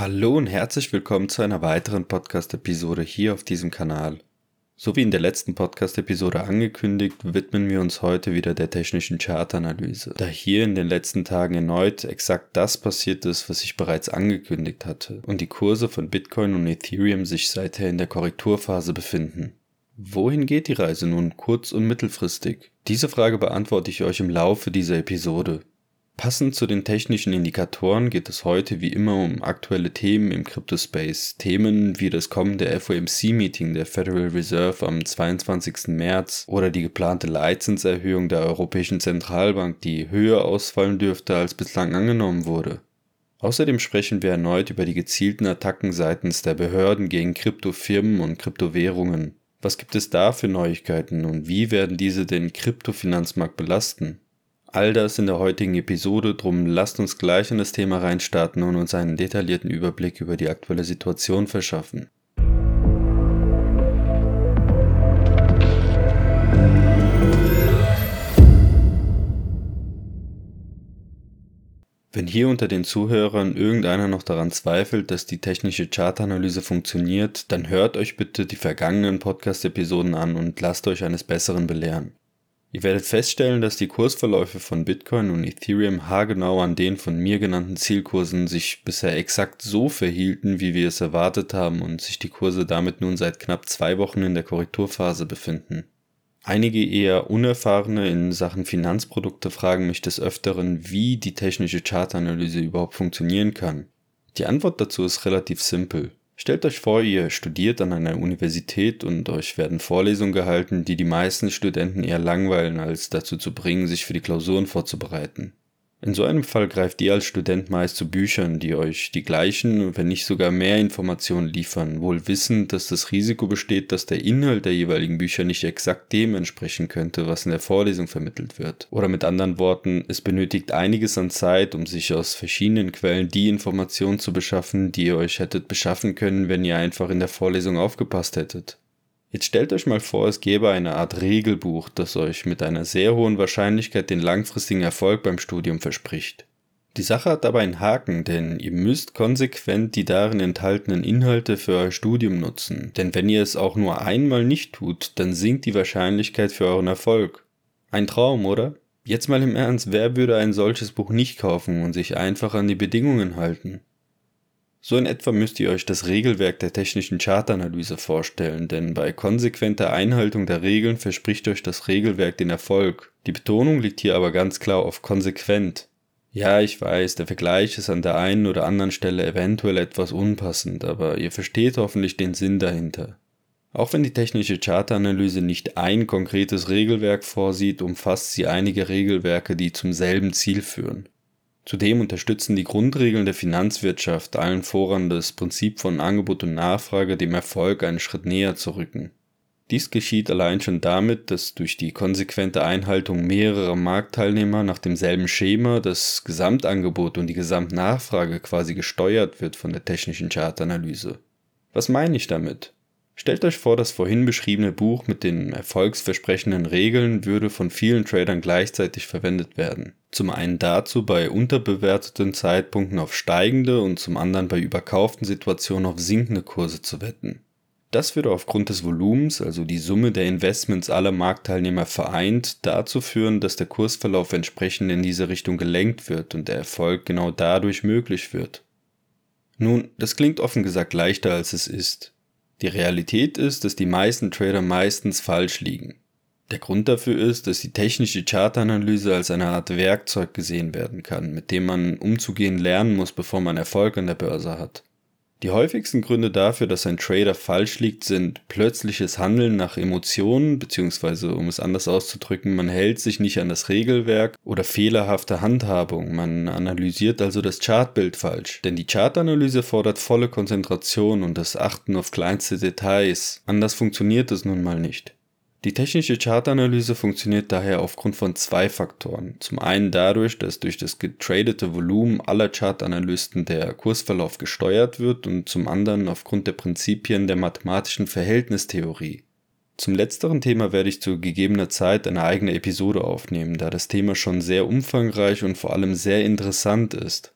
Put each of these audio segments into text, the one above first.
Hallo und herzlich willkommen zu einer weiteren Podcast-Episode hier auf diesem Kanal. So wie in der letzten Podcast-Episode angekündigt, widmen wir uns heute wieder der technischen Chartanalyse, da hier in den letzten Tagen erneut exakt das passiert ist, was ich bereits angekündigt hatte und die Kurse von Bitcoin und Ethereum sich seither in der Korrekturphase befinden. Wohin geht die Reise nun kurz- und mittelfristig? Diese Frage beantworte ich euch im Laufe dieser Episode. Passend zu den technischen Indikatoren geht es heute wie immer um aktuelle Themen im Cryptospace. Themen wie das kommende FOMC-Meeting der Federal Reserve am 22. März oder die geplante Leitzinserhöhung der Europäischen Zentralbank, die höher ausfallen dürfte als bislang angenommen wurde. Außerdem sprechen wir erneut über die gezielten Attacken seitens der Behörden gegen Kryptofirmen und Kryptowährungen. Was gibt es da für Neuigkeiten und wie werden diese den Kryptofinanzmarkt belasten? All das in der heutigen Episode, drum lasst uns gleich in das Thema reinstarten und uns einen detaillierten Überblick über die aktuelle Situation verschaffen. Wenn hier unter den Zuhörern irgendeiner noch daran zweifelt, dass die technische Chartanalyse funktioniert, dann hört euch bitte die vergangenen Podcast-Episoden an und lasst euch eines Besseren belehren. Ihr werdet feststellen, dass die Kursverläufe von Bitcoin und Ethereum haargenau an den von mir genannten Zielkursen sich bisher exakt so verhielten, wie wir es erwartet haben und sich die Kurse damit nun seit knapp zwei Wochen in der Korrekturphase befinden. Einige eher unerfahrene in Sachen Finanzprodukte fragen mich des Öfteren, wie die technische Chartanalyse überhaupt funktionieren kann. Die Antwort dazu ist relativ simpel. Stellt euch vor, ihr studiert an einer Universität und euch werden Vorlesungen gehalten, die die meisten Studenten eher langweilen, als dazu zu bringen, sich für die Klausuren vorzubereiten. In so einem Fall greift ihr als Student meist zu Büchern, die euch die gleichen, wenn nicht sogar mehr Informationen liefern, wohl wissend, dass das Risiko besteht, dass der Inhalt der jeweiligen Bücher nicht exakt dem entsprechen könnte, was in der Vorlesung vermittelt wird. Oder mit anderen Worten, es benötigt einiges an Zeit, um sich aus verschiedenen Quellen die Informationen zu beschaffen, die ihr euch hättet beschaffen können, wenn ihr einfach in der Vorlesung aufgepasst hättet. Jetzt stellt euch mal vor, es gäbe eine Art Regelbuch, das euch mit einer sehr hohen Wahrscheinlichkeit den langfristigen Erfolg beim Studium verspricht. Die Sache hat aber einen Haken, denn ihr müsst konsequent die darin enthaltenen Inhalte für euer Studium nutzen, denn wenn ihr es auch nur einmal nicht tut, dann sinkt die Wahrscheinlichkeit für euren Erfolg. Ein Traum, oder? Jetzt mal im Ernst, wer würde ein solches Buch nicht kaufen und sich einfach an die Bedingungen halten? So in etwa müsst ihr euch das Regelwerk der technischen Chartanalyse vorstellen, denn bei konsequenter Einhaltung der Regeln verspricht euch das Regelwerk den Erfolg. Die Betonung liegt hier aber ganz klar auf konsequent. Ja, ich weiß, der Vergleich ist an der einen oder anderen Stelle eventuell etwas unpassend, aber ihr versteht hoffentlich den Sinn dahinter. Auch wenn die technische Chartanalyse nicht ein konkretes Regelwerk vorsieht, umfasst sie einige Regelwerke, die zum selben Ziel führen. Zudem unterstützen die Grundregeln der Finanzwirtschaft allen voran das Prinzip von Angebot und Nachfrage dem Erfolg einen Schritt näher zu rücken. Dies geschieht allein schon damit, dass durch die konsequente Einhaltung mehrerer Marktteilnehmer nach demselben Schema das Gesamtangebot und die Gesamtnachfrage quasi gesteuert wird von der technischen Chartanalyse. Was meine ich damit? Stellt euch vor, das vorhin beschriebene Buch mit den erfolgsversprechenden Regeln würde von vielen Tradern gleichzeitig verwendet werden. Zum einen dazu, bei unterbewerteten Zeitpunkten auf steigende und zum anderen bei überkauften Situationen auf sinkende Kurse zu wetten. Das würde aufgrund des Volumens, also die Summe der Investments aller Marktteilnehmer vereint, dazu führen, dass der Kursverlauf entsprechend in diese Richtung gelenkt wird und der Erfolg genau dadurch möglich wird. Nun, das klingt offen gesagt leichter als es ist. Die Realität ist, dass die meisten Trader meistens falsch liegen. Der Grund dafür ist, dass die technische Chartanalyse als eine Art Werkzeug gesehen werden kann, mit dem man umzugehen lernen muss, bevor man Erfolg an der Börse hat. Die häufigsten Gründe dafür, dass ein Trader falsch liegt, sind plötzliches Handeln nach Emotionen, beziehungsweise um es anders auszudrücken, man hält sich nicht an das Regelwerk oder fehlerhafte Handhabung, man analysiert also das Chartbild falsch. Denn die Chartanalyse fordert volle Konzentration und das Achten auf kleinste Details, anders funktioniert es nun mal nicht. Die technische Chartanalyse funktioniert daher aufgrund von zwei Faktoren. Zum einen dadurch, dass durch das getradete Volumen aller Chartanalysten der Kursverlauf gesteuert wird und zum anderen aufgrund der Prinzipien der mathematischen Verhältnistheorie. Zum letzteren Thema werde ich zu gegebener Zeit eine eigene Episode aufnehmen, da das Thema schon sehr umfangreich und vor allem sehr interessant ist.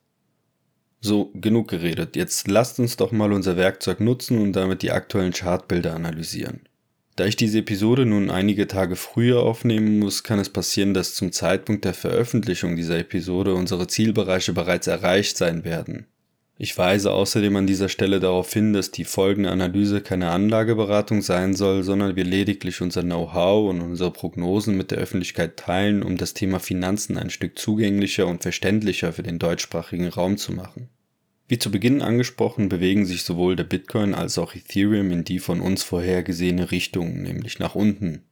So, genug geredet. Jetzt lasst uns doch mal unser Werkzeug nutzen und damit die aktuellen Chartbilder analysieren. Da ich diese Episode nun einige Tage früher aufnehmen muss, kann es passieren, dass zum Zeitpunkt der Veröffentlichung dieser Episode unsere Zielbereiche bereits erreicht sein werden. Ich weise außerdem an dieser Stelle darauf hin, dass die folgende Analyse keine Anlageberatung sein soll, sondern wir lediglich unser Know-how und unsere Prognosen mit der Öffentlichkeit teilen, um das Thema Finanzen ein Stück zugänglicher und verständlicher für den deutschsprachigen Raum zu machen. Wie zu Beginn angesprochen, bewegen sich sowohl der Bitcoin als auch Ethereum in die von uns vorhergesehene Richtung, nämlich nach unten.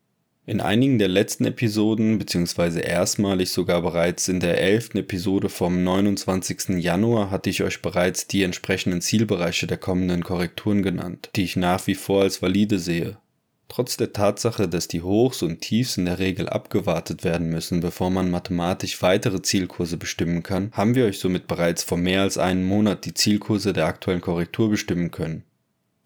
In einigen der letzten Episoden, beziehungsweise erstmalig sogar bereits in der elften Episode vom 29. Januar, hatte ich euch bereits die entsprechenden Zielbereiche der kommenden Korrekturen genannt, die ich nach wie vor als valide sehe. Trotz der Tatsache, dass die Hochs und Tiefs in der Regel abgewartet werden müssen, bevor man mathematisch weitere Zielkurse bestimmen kann, haben wir euch somit bereits vor mehr als einem Monat die Zielkurse der aktuellen Korrektur bestimmen können.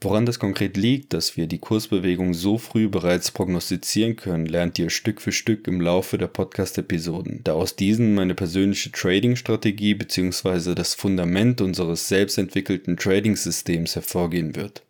Woran das konkret liegt, dass wir die Kursbewegung so früh bereits prognostizieren können, lernt ihr Stück für Stück im Laufe der Podcast-Episoden, da aus diesen meine persönliche Trading-Strategie bzw. das Fundament unseres selbstentwickelten Trading-Systems hervorgehen wird.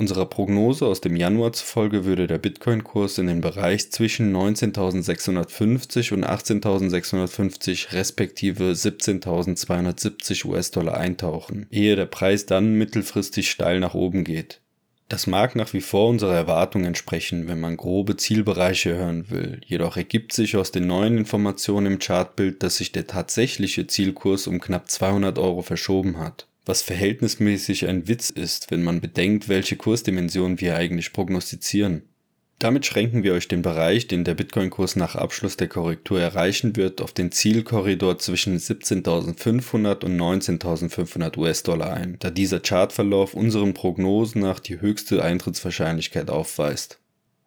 Unserer Prognose aus dem Januar zufolge würde der Bitcoin-Kurs in den Bereich zwischen 19.650 und 18.650 respektive 17.270 US-Dollar eintauchen, ehe der Preis dann mittelfristig steil nach oben geht. Das mag nach wie vor unserer Erwartung entsprechen, wenn man grobe Zielbereiche hören will, jedoch ergibt sich aus den neuen Informationen im Chartbild, dass sich der tatsächliche Zielkurs um knapp 200 Euro verschoben hat was verhältnismäßig ein Witz ist, wenn man bedenkt, welche Kursdimensionen wir eigentlich prognostizieren. Damit schränken wir euch den Bereich, den der Bitcoin-Kurs nach Abschluss der Korrektur erreichen wird, auf den Zielkorridor zwischen 17.500 und 19.500 US-Dollar ein, da dieser Chartverlauf unseren Prognosen nach die höchste Eintrittswahrscheinlichkeit aufweist.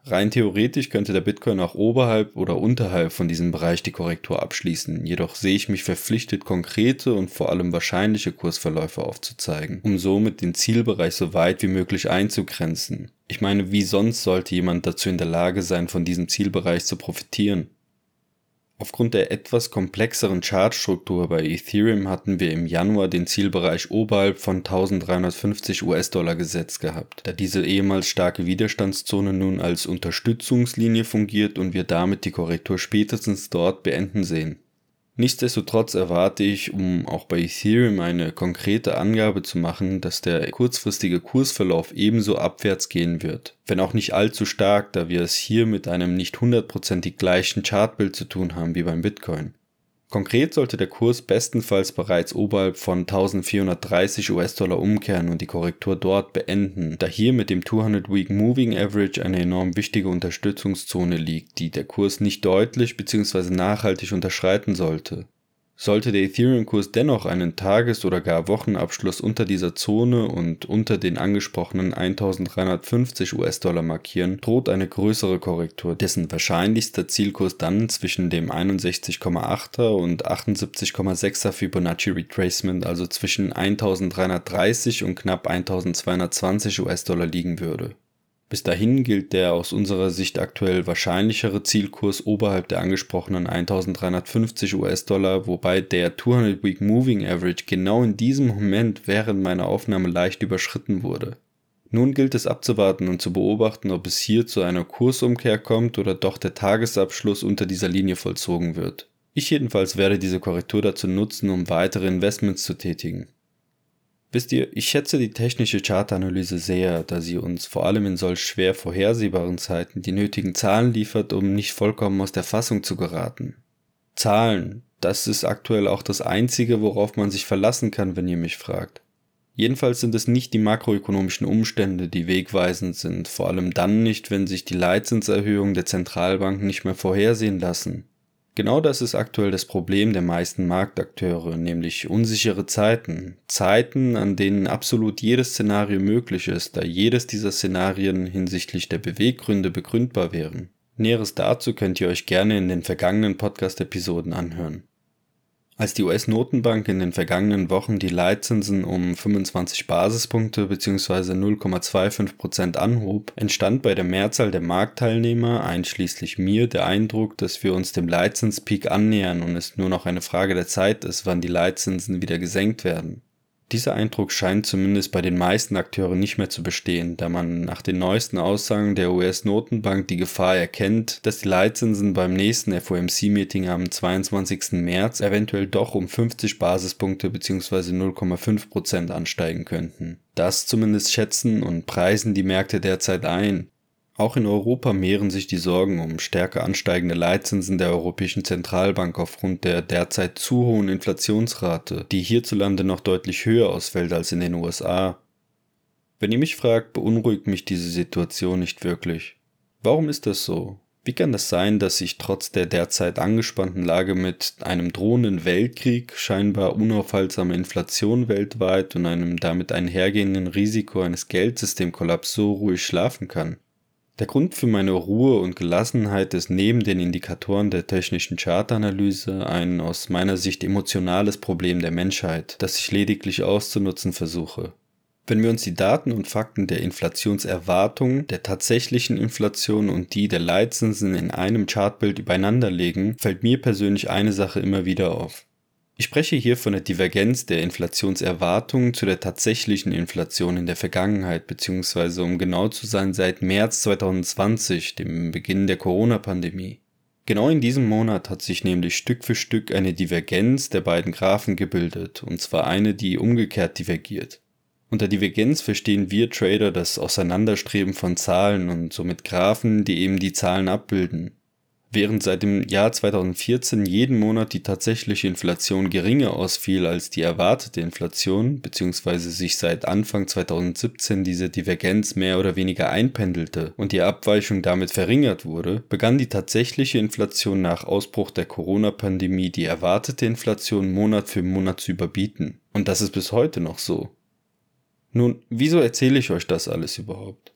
Rein theoretisch könnte der Bitcoin auch oberhalb oder unterhalb von diesem Bereich die Korrektur abschließen, jedoch sehe ich mich verpflichtet, konkrete und vor allem wahrscheinliche Kursverläufe aufzuzeigen, um somit den Zielbereich so weit wie möglich einzugrenzen. Ich meine, wie sonst sollte jemand dazu in der Lage sein, von diesem Zielbereich zu profitieren? Aufgrund der etwas komplexeren Chartstruktur bei Ethereum hatten wir im Januar den Zielbereich oberhalb von 1350 US-Dollar gesetzt gehabt, da diese ehemals starke Widerstandszone nun als Unterstützungslinie fungiert und wir damit die Korrektur spätestens dort beenden sehen. Nichtsdestotrotz erwarte ich, um auch bei Ethereum eine konkrete Angabe zu machen, dass der kurzfristige Kursverlauf ebenso abwärts gehen wird. Wenn auch nicht allzu stark, da wir es hier mit einem nicht hundertprozentig gleichen Chartbild zu tun haben wie beim Bitcoin. Konkret sollte der Kurs bestenfalls bereits oberhalb von 1430 US-Dollar umkehren und die Korrektur dort beenden, da hier mit dem 200-Week Moving Average eine enorm wichtige Unterstützungszone liegt, die der Kurs nicht deutlich bzw. nachhaltig unterschreiten sollte. Sollte der Ethereum-Kurs dennoch einen Tages- oder gar Wochenabschluss unter dieser Zone und unter den angesprochenen 1350 US-Dollar markieren, droht eine größere Korrektur, dessen wahrscheinlichster Zielkurs dann zwischen dem 61,8er und 78,6er Fibonacci Retracement, also zwischen 1330 und knapp 1220 US-Dollar liegen würde. Bis dahin gilt der aus unserer Sicht aktuell wahrscheinlichere Zielkurs oberhalb der angesprochenen 1350 US-Dollar, wobei der 200-Week Moving Average genau in diesem Moment während meiner Aufnahme leicht überschritten wurde. Nun gilt es abzuwarten und zu beobachten, ob es hier zu einer Kursumkehr kommt oder doch der Tagesabschluss unter dieser Linie vollzogen wird. Ich jedenfalls werde diese Korrektur dazu nutzen, um weitere Investments zu tätigen. Wisst ihr, ich schätze die technische Chartanalyse sehr, da sie uns vor allem in solch schwer vorhersehbaren Zeiten die nötigen Zahlen liefert, um nicht vollkommen aus der Fassung zu geraten. Zahlen, das ist aktuell auch das Einzige, worauf man sich verlassen kann, wenn ihr mich fragt. Jedenfalls sind es nicht die makroökonomischen Umstände, die wegweisend sind, vor allem dann nicht, wenn sich die Leitzinserhöhungen der Zentralbanken nicht mehr vorhersehen lassen. Genau das ist aktuell das Problem der meisten Marktakteure, nämlich unsichere Zeiten. Zeiten, an denen absolut jedes Szenario möglich ist, da jedes dieser Szenarien hinsichtlich der Beweggründe begründbar wären. Näheres dazu könnt ihr euch gerne in den vergangenen Podcast-Episoden anhören. Als die US-Notenbank in den vergangenen Wochen die Leitzinsen um 25 Basispunkte bzw. 0,25% anhob, entstand bei der Mehrzahl der Marktteilnehmer, einschließlich mir, der Eindruck, dass wir uns dem Leitzinspeak annähern und es nur noch eine Frage der Zeit ist, wann die Leitzinsen wieder gesenkt werden. Dieser Eindruck scheint zumindest bei den meisten Akteuren nicht mehr zu bestehen, da man nach den neuesten Aussagen der US-Notenbank die Gefahr erkennt, dass die Leitzinsen beim nächsten FOMC-Meeting am 22. März eventuell doch um 50 Basispunkte bzw. 0,5% ansteigen könnten. Das zumindest schätzen und preisen die Märkte derzeit ein, auch in Europa mehren sich die Sorgen um stärker ansteigende Leitzinsen der Europäischen Zentralbank aufgrund der derzeit zu hohen Inflationsrate, die hierzulande noch deutlich höher ausfällt als in den USA. Wenn ihr mich fragt, beunruhigt mich diese Situation nicht wirklich. Warum ist das so? Wie kann das sein, dass sich trotz der derzeit angespannten Lage mit einem drohenden Weltkrieg, scheinbar unaufhaltsamer Inflation weltweit und einem damit einhergehenden Risiko eines Geldsystemkollaps so ruhig schlafen kann? Der Grund für meine Ruhe und Gelassenheit ist neben den Indikatoren der technischen Chartanalyse ein aus meiner Sicht emotionales Problem der Menschheit, das ich lediglich auszunutzen versuche. Wenn wir uns die Daten und Fakten der Inflationserwartung, der tatsächlichen Inflation und die der Leitzinsen in einem Chartbild übereinander legen, fällt mir persönlich eine Sache immer wieder auf. Ich spreche hier von der Divergenz der Inflationserwartungen zu der tatsächlichen Inflation in der Vergangenheit, beziehungsweise um genau zu sein seit März 2020, dem Beginn der Corona-Pandemie. Genau in diesem Monat hat sich nämlich Stück für Stück eine Divergenz der beiden Graphen gebildet, und zwar eine, die umgekehrt divergiert. Unter Divergenz verstehen wir Trader das Auseinanderstreben von Zahlen und somit Graphen, die eben die Zahlen abbilden. Während seit dem Jahr 2014 jeden Monat die tatsächliche Inflation geringer ausfiel als die erwartete Inflation, beziehungsweise sich seit Anfang 2017 diese Divergenz mehr oder weniger einpendelte und die Abweichung damit verringert wurde, begann die tatsächliche Inflation nach Ausbruch der Corona-Pandemie die erwartete Inflation Monat für Monat zu überbieten. Und das ist bis heute noch so. Nun, wieso erzähle ich euch das alles überhaupt?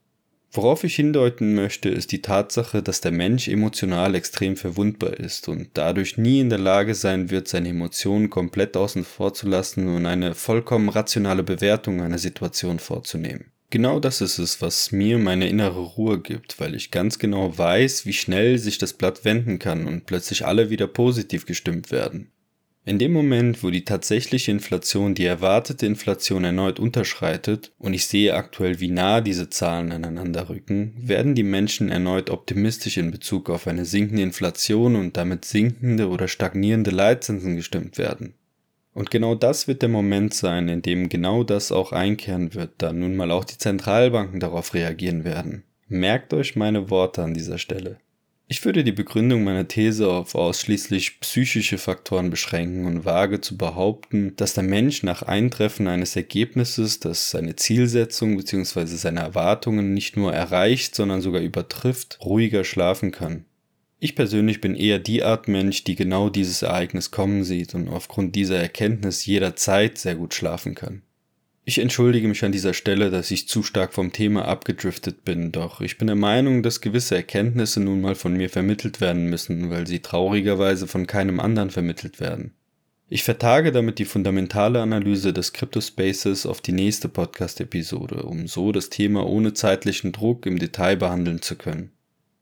Worauf ich hindeuten möchte, ist die Tatsache, dass der Mensch emotional extrem verwundbar ist und dadurch nie in der Lage sein wird, seine Emotionen komplett außen vor zu lassen und eine vollkommen rationale Bewertung einer Situation vorzunehmen. Genau das ist es, was mir meine innere Ruhe gibt, weil ich ganz genau weiß, wie schnell sich das Blatt wenden kann und plötzlich alle wieder positiv gestimmt werden. In dem Moment, wo die tatsächliche Inflation die erwartete Inflation erneut unterschreitet, und ich sehe aktuell, wie nah diese Zahlen aneinander rücken, werden die Menschen erneut optimistisch in Bezug auf eine sinkende Inflation und damit sinkende oder stagnierende Leitzinsen gestimmt werden. Und genau das wird der Moment sein, in dem genau das auch einkehren wird, da nun mal auch die Zentralbanken darauf reagieren werden. Merkt euch meine Worte an dieser Stelle. Ich würde die Begründung meiner These auf ausschließlich psychische Faktoren beschränken und wage zu behaupten, dass der Mensch nach Eintreffen eines Ergebnisses, das seine Zielsetzung bzw. seine Erwartungen nicht nur erreicht, sondern sogar übertrifft, ruhiger schlafen kann. Ich persönlich bin eher die Art Mensch, die genau dieses Ereignis kommen sieht und aufgrund dieser Erkenntnis jederzeit sehr gut schlafen kann. Ich entschuldige mich an dieser Stelle, dass ich zu stark vom Thema abgedriftet bin, doch ich bin der Meinung, dass gewisse Erkenntnisse nun mal von mir vermittelt werden müssen, weil sie traurigerweise von keinem anderen vermittelt werden. Ich vertage damit die fundamentale Analyse des Cryptospaces auf die nächste Podcast-Episode, um so das Thema ohne zeitlichen Druck im Detail behandeln zu können.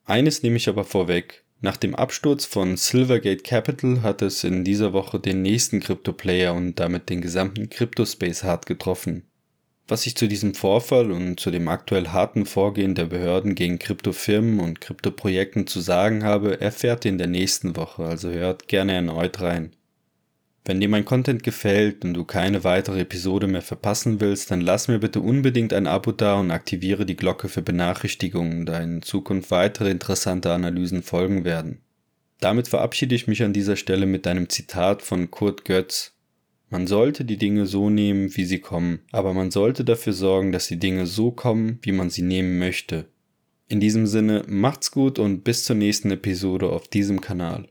Eines nehme ich aber vorweg, nach dem Absturz von Silvergate Capital hat es in dieser Woche den nächsten Krypto-Player und damit den gesamten Cryptospace hart getroffen. Was ich zu diesem Vorfall und zu dem aktuell harten Vorgehen der Behörden gegen Kryptofirmen und Kryptoprojekten zu sagen habe, erfährt ihr in der nächsten Woche, also hört gerne erneut rein. Wenn dir mein Content gefällt und du keine weitere Episode mehr verpassen willst, dann lass mir bitte unbedingt ein Abo da und aktiviere die Glocke für Benachrichtigungen, da in Zukunft weitere interessante Analysen folgen werden. Damit verabschiede ich mich an dieser Stelle mit einem Zitat von Kurt Götz. Man sollte die Dinge so nehmen, wie sie kommen, aber man sollte dafür sorgen, dass die Dinge so kommen, wie man sie nehmen möchte. In diesem Sinne, macht's gut und bis zur nächsten Episode auf diesem Kanal.